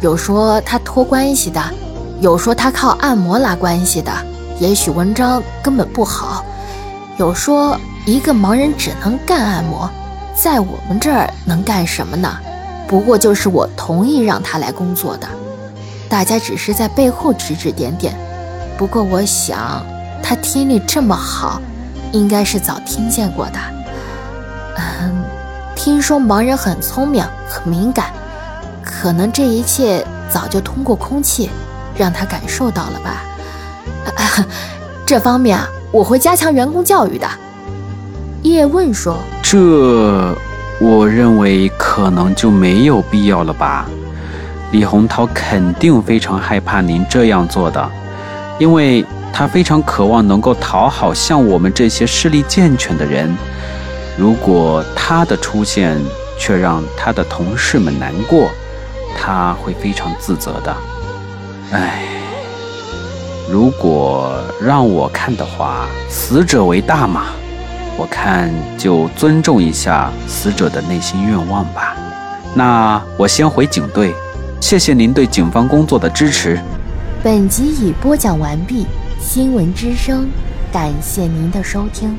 有说他托关系的，有说他靠按摩拉关系的，也许文章根本不好。有说一个盲人只能干按摩，在我们这儿能干什么呢？不过就是我同意让他来工作的，大家只是在背后指指点点。不过我想，他听力这么好，应该是早听见过的。嗯，听说盲人很聪明，很敏感，可能这一切早就通过空气让他感受到了吧。这方面啊，我会加强员工教育的。叶问说：“这。”我认为可能就没有必要了吧。李洪涛肯定非常害怕您这样做的，因为他非常渴望能够讨好像我们这些视力健全的人。如果他的出现却让他的同事们难过，他会非常自责的。唉，如果让我看的话，死者为大嘛。我看就尊重一下死者的内心愿望吧。那我先回警队，谢谢您对警方工作的支持。本集已播讲完毕，新闻之声，感谢您的收听。